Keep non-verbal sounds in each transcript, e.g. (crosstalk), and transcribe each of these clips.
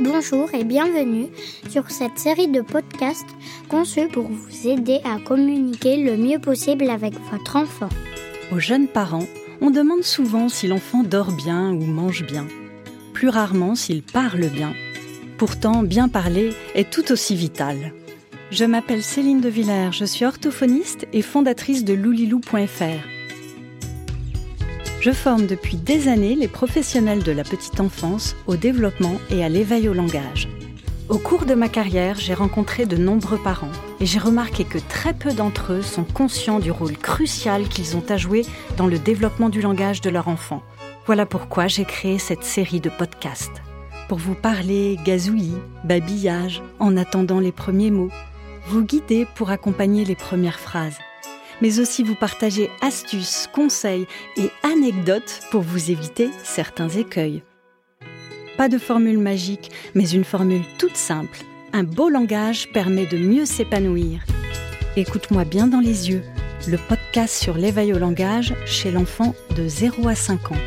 Bonjour et bienvenue sur cette série de podcasts conçus pour vous aider à communiquer le mieux possible avec votre enfant. Aux jeunes parents, on demande souvent si l'enfant dort bien ou mange bien. Plus rarement s'il parle bien. Pourtant, bien parler est tout aussi vital. Je m'appelle Céline de Villers, je suis orthophoniste et fondatrice de loulilou.fr. Je forme depuis des années les professionnels de la petite enfance au développement et à l'éveil au langage. Au cours de ma carrière, j'ai rencontré de nombreux parents et j'ai remarqué que très peu d'entre eux sont conscients du rôle crucial qu'ils ont à jouer dans le développement du langage de leur enfant. Voilà pourquoi j'ai créé cette série de podcasts. Pour vous parler gazouillis, babillage, en attendant les premiers mots, vous guider pour accompagner les premières phrases mais aussi vous partager astuces, conseils et anecdotes pour vous éviter certains écueils. Pas de formule magique, mais une formule toute simple. Un beau langage permet de mieux s'épanouir. Écoute-moi bien dans les yeux, le podcast sur l'éveil au langage chez l'enfant de 0 à 5 ans.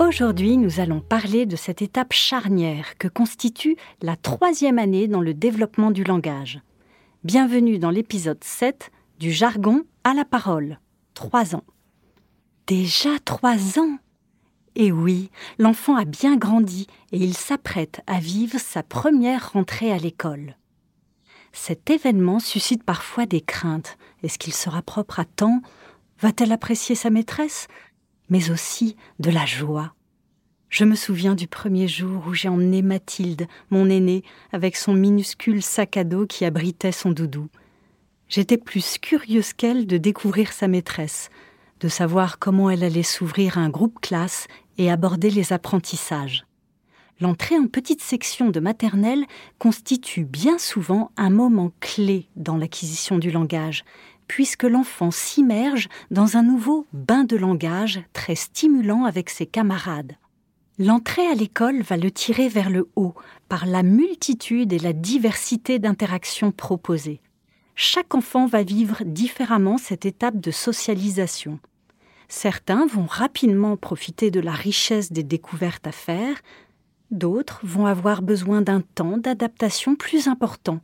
Aujourd'hui, nous allons parler de cette étape charnière que constitue la troisième année dans le développement du langage. Bienvenue dans l'épisode 7 du jargon à la parole. Trois ans. Déjà trois ans Et oui, l'enfant a bien grandi et il s'apprête à vivre sa première rentrée à l'école. Cet événement suscite parfois des craintes. Est-ce qu'il sera propre à temps? Va-t-elle apprécier sa maîtresse? Mais aussi de la joie. Je me souviens du premier jour où j'ai emmené Mathilde, mon aînée, avec son minuscule sac à dos qui abritait son doudou. J'étais plus curieuse qu'elle de découvrir sa maîtresse, de savoir comment elle allait s'ouvrir à un groupe classe et aborder les apprentissages. L'entrée en petite section de maternelle constitue bien souvent un moment clé dans l'acquisition du langage, puisque l'enfant s'immerge dans un nouveau bain de langage très stimulant avec ses camarades. L'entrée à l'école va le tirer vers le haut par la multitude et la diversité d'interactions proposées. Chaque enfant va vivre différemment cette étape de socialisation. Certains vont rapidement profiter de la richesse des découvertes à faire, d'autres vont avoir besoin d'un temps d'adaptation plus important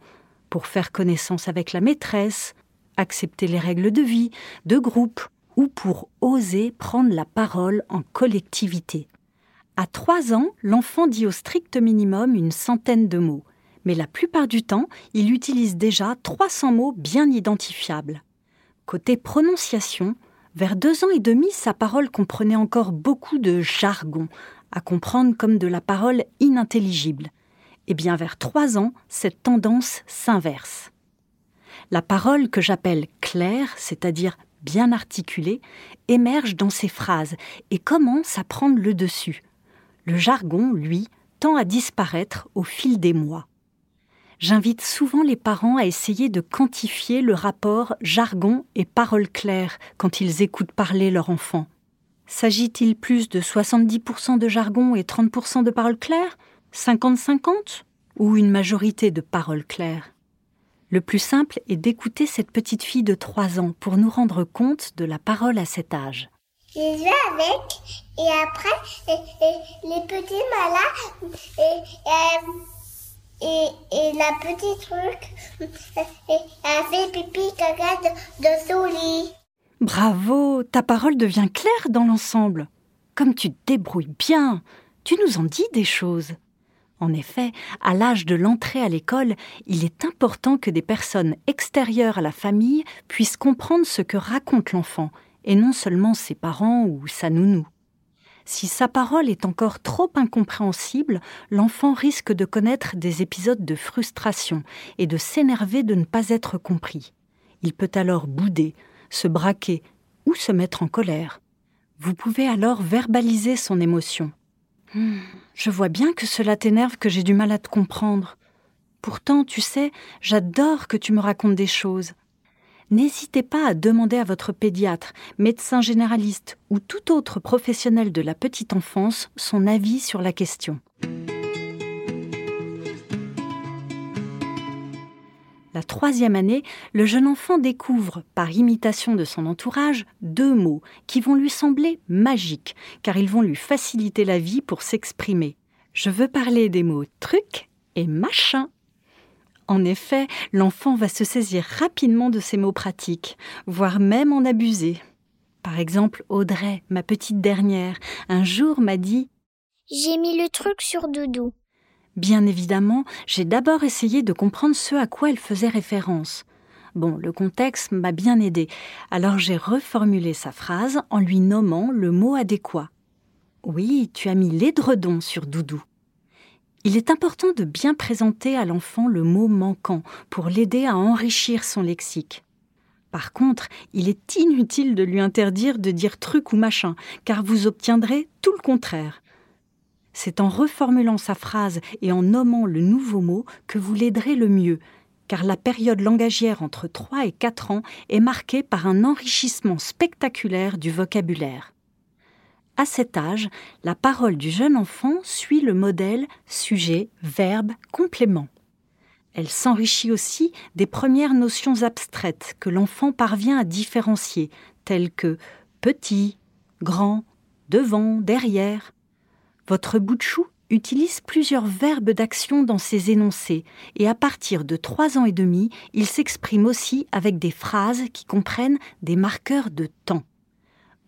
pour faire connaissance avec la maîtresse, accepter les règles de vie, de groupe ou pour oser prendre la parole en collectivité. À trois ans, l'enfant dit au strict minimum une centaine de mots, mais la plupart du temps, il utilise déjà 300 mots bien identifiables. Côté prononciation, vers deux ans et demi, sa parole comprenait encore beaucoup de jargon, à comprendre comme de la parole inintelligible. Et bien vers trois ans, cette tendance s'inverse. La parole que j'appelle claire, c'est-à-dire bien articulée, émerge dans ses phrases et commence à prendre le dessus, le jargon, lui, tend à disparaître au fil des mois. J'invite souvent les parents à essayer de quantifier le rapport jargon et parole claire quand ils écoutent parler leur enfant. S'agit-il plus de 70% de jargon et 30% de paroles claires 50-50 Ou une majorité de paroles claires Le plus simple est d'écouter cette petite fille de 3 ans pour nous rendre compte de la parole à cet âge. Avec et après les petits malades et, et, la petite truc a fait pipi caca de, lit. Bravo, ta parole devient claire dans l'ensemble. Comme tu te débrouilles bien, tu nous en dis des choses. En effet, à l'âge de l'entrée à l'école, il est important que des personnes extérieures à la famille puissent comprendre ce que raconte l'enfant et non seulement ses parents ou sa nounou. Si sa parole est encore trop incompréhensible, l'enfant risque de connaître des épisodes de frustration et de s'énerver de ne pas être compris. Il peut alors bouder, se braquer ou se mettre en colère. Vous pouvez alors verbaliser son émotion. Hmm, je vois bien que cela t'énerve que j'ai du mal à te comprendre. Pourtant, tu sais, j'adore que tu me racontes des choses n'hésitez pas à demander à votre pédiatre, médecin généraliste ou tout autre professionnel de la petite enfance son avis sur la question. La troisième année, le jeune enfant découvre, par imitation de son entourage, deux mots qui vont lui sembler magiques, car ils vont lui faciliter la vie pour s'exprimer. Je veux parler des mots truc et machin. En effet, l'enfant va se saisir rapidement de ces mots pratiques, voire même en abuser. Par exemple, Audrey, ma petite dernière, un jour m'a dit J'ai mis le truc sur Doudou. Bien évidemment, j'ai d'abord essayé de comprendre ce à quoi elle faisait référence. Bon, le contexte m'a bien aidé, alors j'ai reformulé sa phrase en lui nommant le mot adéquat. Oui, tu as mis l'édredon sur Doudou. Il est important de bien présenter à l'enfant le mot manquant pour l'aider à enrichir son lexique. Par contre, il est inutile de lui interdire de dire truc ou machin, car vous obtiendrez tout le contraire. C'est en reformulant sa phrase et en nommant le nouveau mot que vous l'aiderez le mieux, car la période langagière entre 3 et 4 ans est marquée par un enrichissement spectaculaire du vocabulaire. À cet âge, la parole du jeune enfant suit le modèle sujet, verbe, complément. Elle s'enrichit aussi des premières notions abstraites que l'enfant parvient à différencier, telles que petit, grand, devant, derrière. Votre bout de chou utilise plusieurs verbes d'action dans ses énoncés et à partir de trois ans et demi, il s'exprime aussi avec des phrases qui comprennent des marqueurs de temps.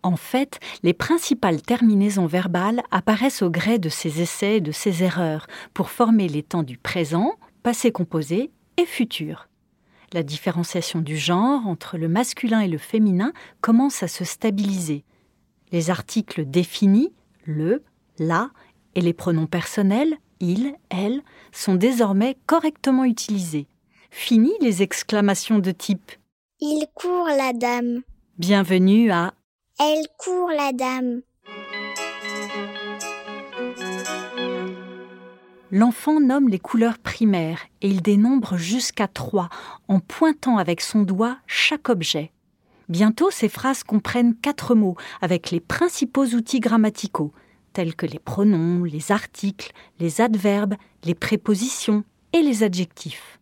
En fait, les principales terminaisons verbales apparaissent au gré de ses essais et de ses erreurs pour former les temps du présent, passé composé et futur. La différenciation du genre entre le masculin et le féminin commence à se stabiliser. Les articles définis, le, la et les pronoms personnels, il, elle, sont désormais correctement utilisés. Fini les exclamations de type Il court la dame. Bienvenue à Elle court la dame. L'enfant nomme les couleurs primaires et il dénombre jusqu'à trois en pointant avec son doigt chaque objet. Bientôt, ces phrases comprennent quatre mots avec les principaux outils grammaticaux tels que les pronoms, les articles, les adverbes, les prépositions et les adjectifs.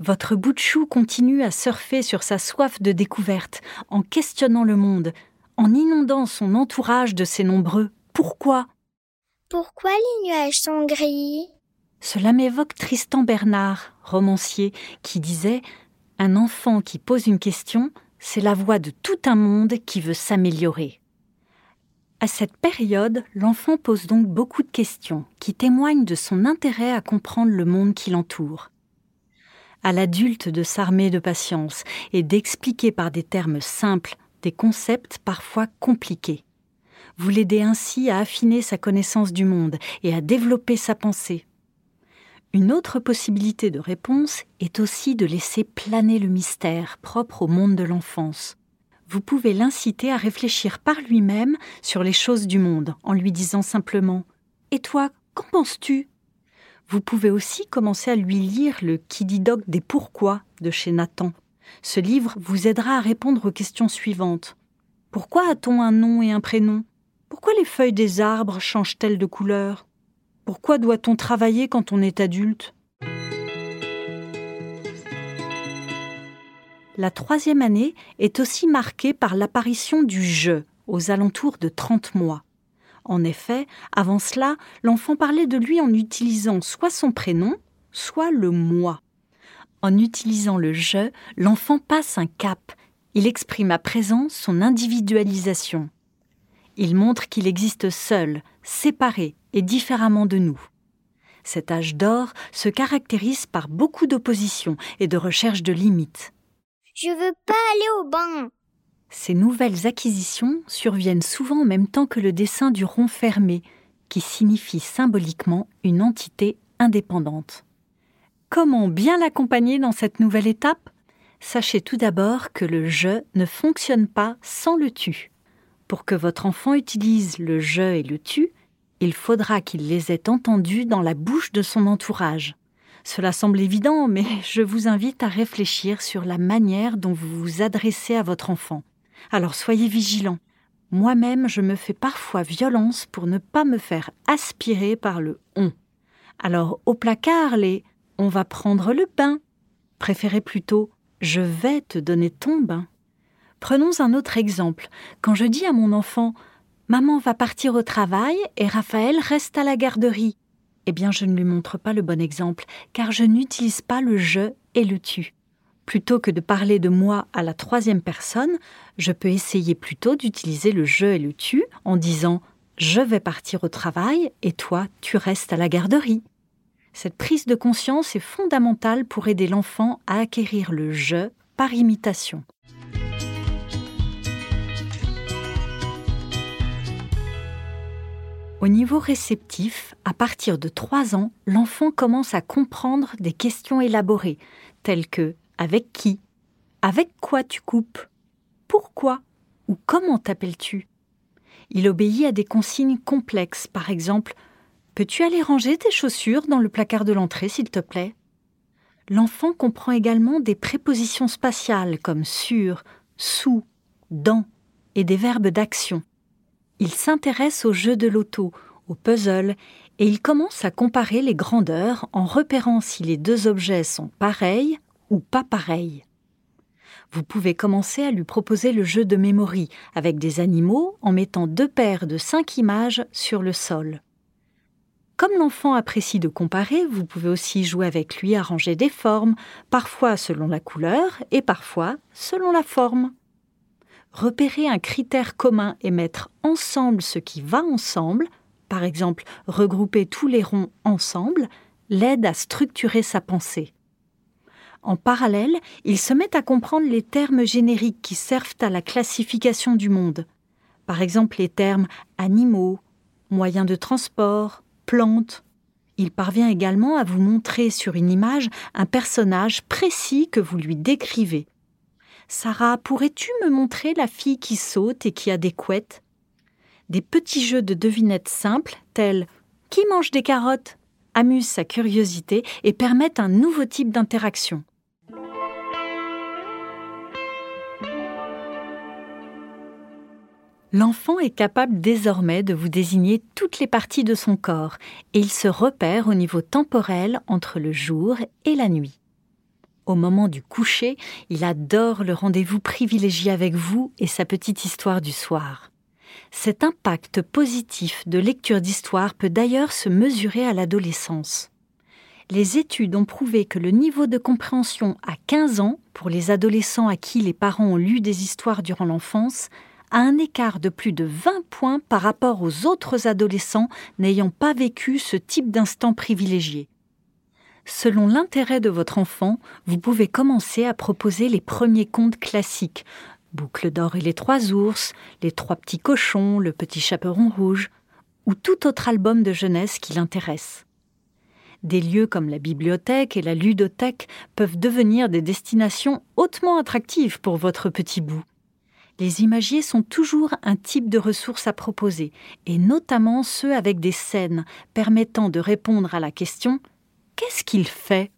Votre bout de chou continue à surfer sur sa soif de découverte, en questionnant le monde, en inondant son entourage de ses nombreux pourquoi. Pourquoi les nuages sont gris Cela m'évoque Tristan Bernard, romancier, qui disait Un enfant qui pose une question, c'est la voix de tout un monde qui veut s'améliorer. À cette période, l'enfant pose donc beaucoup de questions qui témoignent de son intérêt à comprendre le monde qui l'entoure. À l'adulte de s'armer de patience et d'expliquer par des termes simples des concepts parfois compliqués. Vous l'aidez ainsi à affiner sa connaissance du monde et à développer sa pensée. Une autre possibilité de réponse est aussi de laisser planer le mystère propre au monde de l'enfance vous pouvez l'inciter à réfléchir par lui-même sur les choses du monde en lui disant simplement Et toi, qu'en penses-tu? Vous pouvez aussi commencer à lui lire le Qui dit doc des pourquoi de chez Nathan. Ce livre vous aidera à répondre aux questions suivantes. Pourquoi a-t-on un nom et un prénom? Pourquoi les feuilles des arbres changent-elles de couleur? Pourquoi doit-on travailler quand on est adulte? La troisième année est aussi marquée par l'apparition du je aux alentours de 30 mois. En effet, avant cela, l'enfant parlait de lui en utilisant soit son prénom, soit le moi. En utilisant le je, l'enfant passe un cap. Il exprime à présent son individualisation. Il montre qu'il existe seul, séparé et différemment de nous. Cet âge d'or se caractérise par beaucoup d'opposition et de recherche de limites. Je veux pas aller au bain. Ces nouvelles acquisitions surviennent souvent en même temps que le dessin du rond fermé, qui signifie symboliquement une entité indépendante. Comment bien l'accompagner dans cette nouvelle étape? Sachez tout d'abord que le je ne fonctionne pas sans le tu. Pour que votre enfant utilise le je et le tu, il faudra qu'il les ait entendus dans la bouche de son entourage. Cela semble évident, mais (laughs) je vous invite à réfléchir sur la manière dont vous vous adressez à votre enfant. Alors soyez vigilants. Moi-même, je me fais parfois violence pour ne pas me faire aspirer par le on. Alors au placard, les on va prendre le bain préférez plutôt je vais te donner ton bain. Prenons un autre exemple. Quand je dis à mon enfant Maman va partir au travail et Raphaël reste à la garderie, eh bien je ne lui montre pas le bon exemple, car je n'utilise pas le je et le tu. Plutôt que de parler de moi à la troisième personne, je peux essayer plutôt d'utiliser le je et le tu en disant je vais partir au travail et toi tu restes à la garderie. Cette prise de conscience est fondamentale pour aider l'enfant à acquérir le je par imitation. Au niveau réceptif, à partir de 3 ans, l'enfant commence à comprendre des questions élaborées, telles que avec qui Avec quoi tu coupes Pourquoi? Ou comment t'appelles-tu? Il obéit à des consignes complexes, par exemple Peux-tu aller ranger tes chaussures dans le placard de l'entrée, s'il te plaît? L'enfant comprend également des prépositions spatiales comme sur, sous, dans et des verbes d'action. Il s'intéresse au jeu de l'auto, au puzzle, et il commence à comparer les grandeurs en repérant si les deux objets sont pareils ou pas pareils. Vous pouvez commencer à lui proposer le jeu de mémoire avec des animaux en mettant deux paires de cinq images sur le sol. Comme l'enfant apprécie de comparer, vous pouvez aussi jouer avec lui à ranger des formes, parfois selon la couleur et parfois selon la forme. Repérer un critère commun et mettre ensemble ce qui va ensemble, par exemple regrouper tous les ronds ensemble, l'aide à structurer sa pensée. En parallèle, il se met à comprendre les termes génériques qui servent à la classification du monde. Par exemple les termes animaux, moyens de transport, plante. Il parvient également à vous montrer sur une image un personnage précis que vous lui décrivez. Sarah, pourrais-tu me montrer la fille qui saute et qui a des couettes? Des petits jeux de devinettes simples, tels Qui mange des carottes? amusent sa curiosité et permettent un nouveau type d'interaction. L'enfant est capable désormais de vous désigner toutes les parties de son corps et il se repère au niveau temporel entre le jour et la nuit. Au moment du coucher, il adore le rendez-vous privilégié avec vous et sa petite histoire du soir. Cet impact positif de lecture d'histoire peut d'ailleurs se mesurer à l'adolescence. Les études ont prouvé que le niveau de compréhension à 15 ans, pour les adolescents à qui les parents ont lu des histoires durant l'enfance, à un écart de plus de 20 points par rapport aux autres adolescents n'ayant pas vécu ce type d'instant privilégié. Selon l'intérêt de votre enfant, vous pouvez commencer à proposer les premiers contes classiques Boucle d'or et les trois ours, Les trois petits cochons, Le petit chaperon rouge, ou tout autre album de jeunesse qui l'intéresse. Des lieux comme la bibliothèque et la ludothèque peuvent devenir des destinations hautement attractives pour votre petit bout les imagiers sont toujours un type de ressources à proposer, et notamment ceux avec des scènes permettant de répondre à la question Qu'est-ce qu'il fait?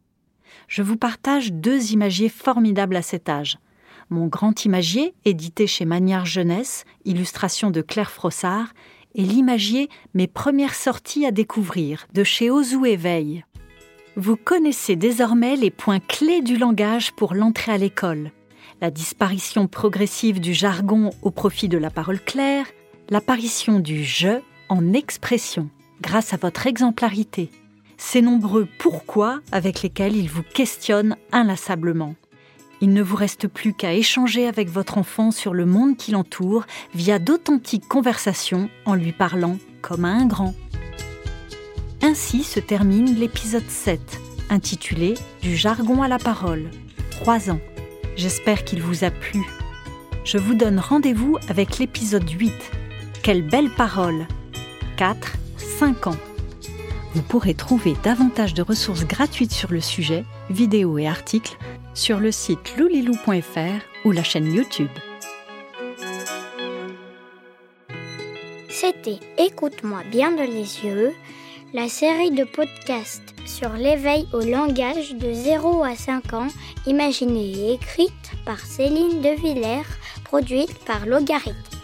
Je vous partage deux imagiers formidables à cet âge. Mon grand imagier, édité chez Manière Jeunesse, illustration de Claire Frossard, et l'imagier Mes premières sorties à découvrir, de chez Ozu Éveil. Vous connaissez désormais les points clés du langage pour l'entrée à l'école la disparition progressive du jargon au profit de la parole claire, l'apparition du je en expression grâce à votre exemplarité, ces nombreux pourquoi avec lesquels il vous questionne inlassablement. Il ne vous reste plus qu'à échanger avec votre enfant sur le monde qui l'entoure via d'authentiques conversations en lui parlant comme à un grand. Ainsi se termine l'épisode 7, intitulé Du jargon à la parole. 3 ans. J'espère qu'il vous a plu. Je vous donne rendez-vous avec l'épisode 8. Quelle belle parole 4, 5 ans. Vous pourrez trouver davantage de ressources gratuites sur le sujet, vidéos et articles, sur le site loulilou.fr ou la chaîne YouTube. C'était Écoute-moi bien de les yeux, la série de podcasts sur l'éveil au langage de 0 à 5 ans, imaginée et écrite par Céline De Villers, produite par Logarithme.